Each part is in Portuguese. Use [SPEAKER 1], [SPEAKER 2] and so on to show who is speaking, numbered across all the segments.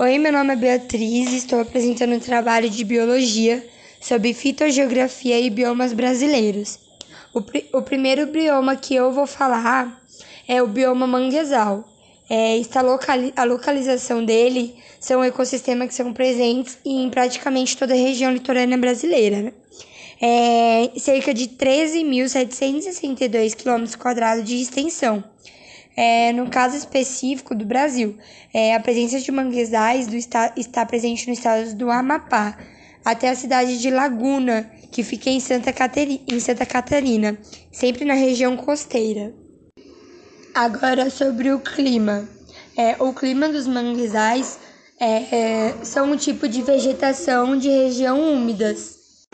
[SPEAKER 1] Oi, meu nome é Beatriz e estou apresentando um trabalho de biologia sobre fitogeografia e biomas brasileiros. O, pr o primeiro bioma que eu vou falar é o bioma manguezal. É, está locali a localização dele são ecossistemas que são presentes em praticamente toda a região litorânea brasileira. Né? É, cerca de 13.762 km de extensão é, no caso específico do Brasil, é, a presença de manguezais do está, está presente no estado do Amapá, até a cidade de Laguna, que fica em Santa, Caterina, em Santa Catarina, sempre na região costeira. Agora sobre o clima. É, o clima dos manguezais é, é, são um tipo de vegetação de região úmidas.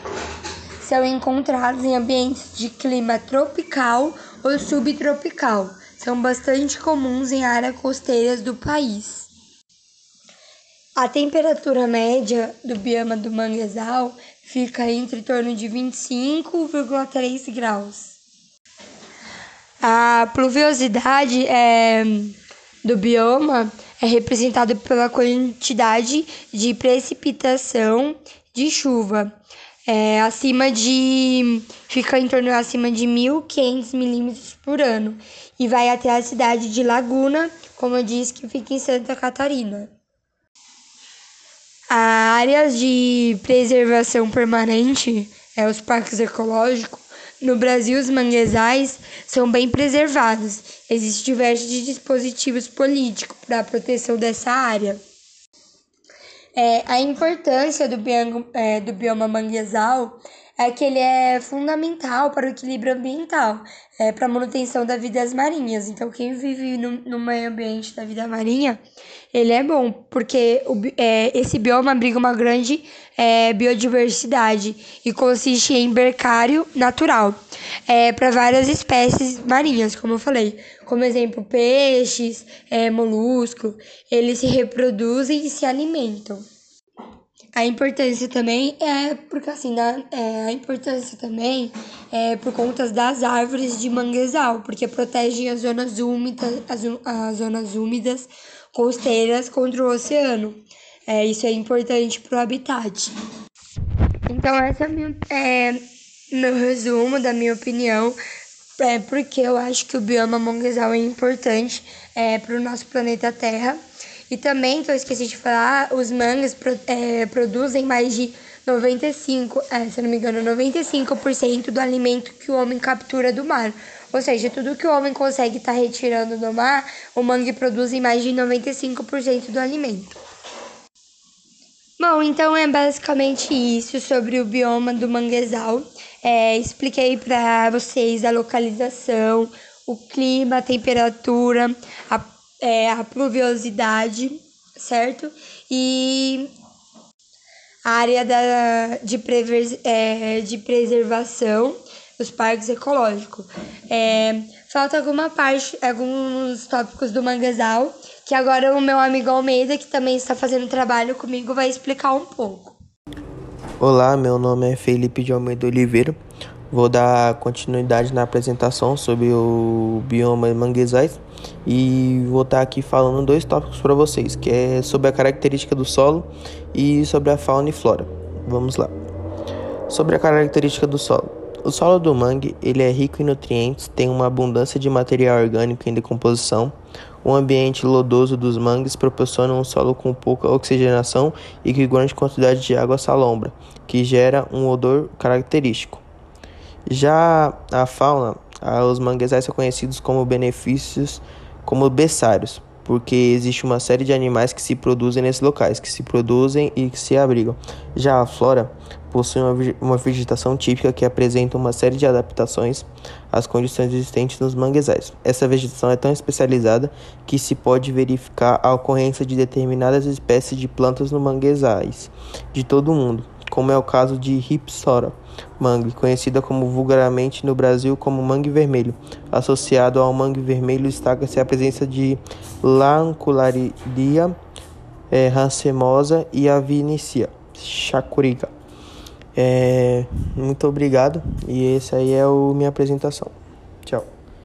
[SPEAKER 1] São encontrados em ambientes de clima tropical ou subtropical são bastante comuns em áreas costeiras do país. A temperatura média do bioma do manguezal fica entre torno de 25,3 graus. A pluviosidade é, do bioma é representada pela quantidade de precipitação de chuva, é, acima de fica em torno acima de 1.500 milímetros por ano e vai até a cidade de Laguna, como eu disse, que fica em Santa Catarina. A áreas de preservação permanente, é, os parques ecológicos, no Brasil os manguezais são bem preservados. Existem diversos dispositivos políticos para a proteção dessa área. É, a importância do bioma, é, do bioma manguezal é que ele é fundamental para o equilíbrio ambiental, é, para a manutenção das vidas marinhas. Então, quem vive no, no meio ambiente da vida marinha, ele é bom, porque o, é, esse bioma abriga uma grande é, biodiversidade e consiste em bercário natural é, para várias espécies marinhas, como eu falei. Como exemplo, peixes, é, moluscos, eles se reproduzem e se alimentam. A importância também é porque assim, na, é, a importância também é por conta das árvores de manguezal, porque protegem as zonas úmidas, as, as zonas úmidas costeiras contra o oceano. É, isso é importante para o habitat. Então essa é, minha, é meu resumo da minha opinião, é porque eu acho que o bioma manguezal é importante é, para o nosso planeta Terra e também, que eu esqueci de falar, os mangas pro, é, produzem mais de 95, é, se não me engano, 95% do alimento que o homem captura do mar. Ou seja, tudo que o homem consegue estar tá retirando do mar, o mangue produz em mais de 95% do alimento. Bom, então é basicamente isso sobre o bioma do manguezal. É, expliquei para vocês a localização, o clima, a temperatura, a é, a pluviosidade, certo? E a área da, de, prever, é, de preservação dos parques ecológicos. É, falta alguma parte, alguns tópicos do manguezal, que agora o meu amigo Almeida, que também está fazendo trabalho comigo, vai explicar um pouco.
[SPEAKER 2] Olá, meu nome é Felipe de Almeida Oliveira. Vou dar continuidade na apresentação sobre o bioma manguezais e vou estar aqui falando dois tópicos para vocês, que é sobre a característica do solo e sobre a fauna e flora. Vamos lá. Sobre a característica do solo. O solo do mangue ele é rico em nutrientes, tem uma abundância de material orgânico em decomposição. O ambiente lodoso dos mangues proporciona um solo com pouca oxigenação e com grande quantidade de água salombra, que gera um odor característico. Já a fauna, os manguezais são conhecidos como benefícios como berçários, porque existe uma série de animais que se produzem nesses locais, que se produzem e que se abrigam. Já a flora possui uma vegetação típica que apresenta uma série de adaptações às condições existentes nos manguezais. Essa vegetação é tão especializada que se pode verificar a ocorrência de determinadas espécies de plantas no manguezais de todo o mundo como é o caso de Ripsora mangue, conhecida como vulgarmente no Brasil como mangue vermelho. Associado ao mangue vermelho destaca-se a presença de Lancularia é, racemosa e a Vinícia chacurica. É, muito obrigado e essa aí é a minha apresentação. Tchau.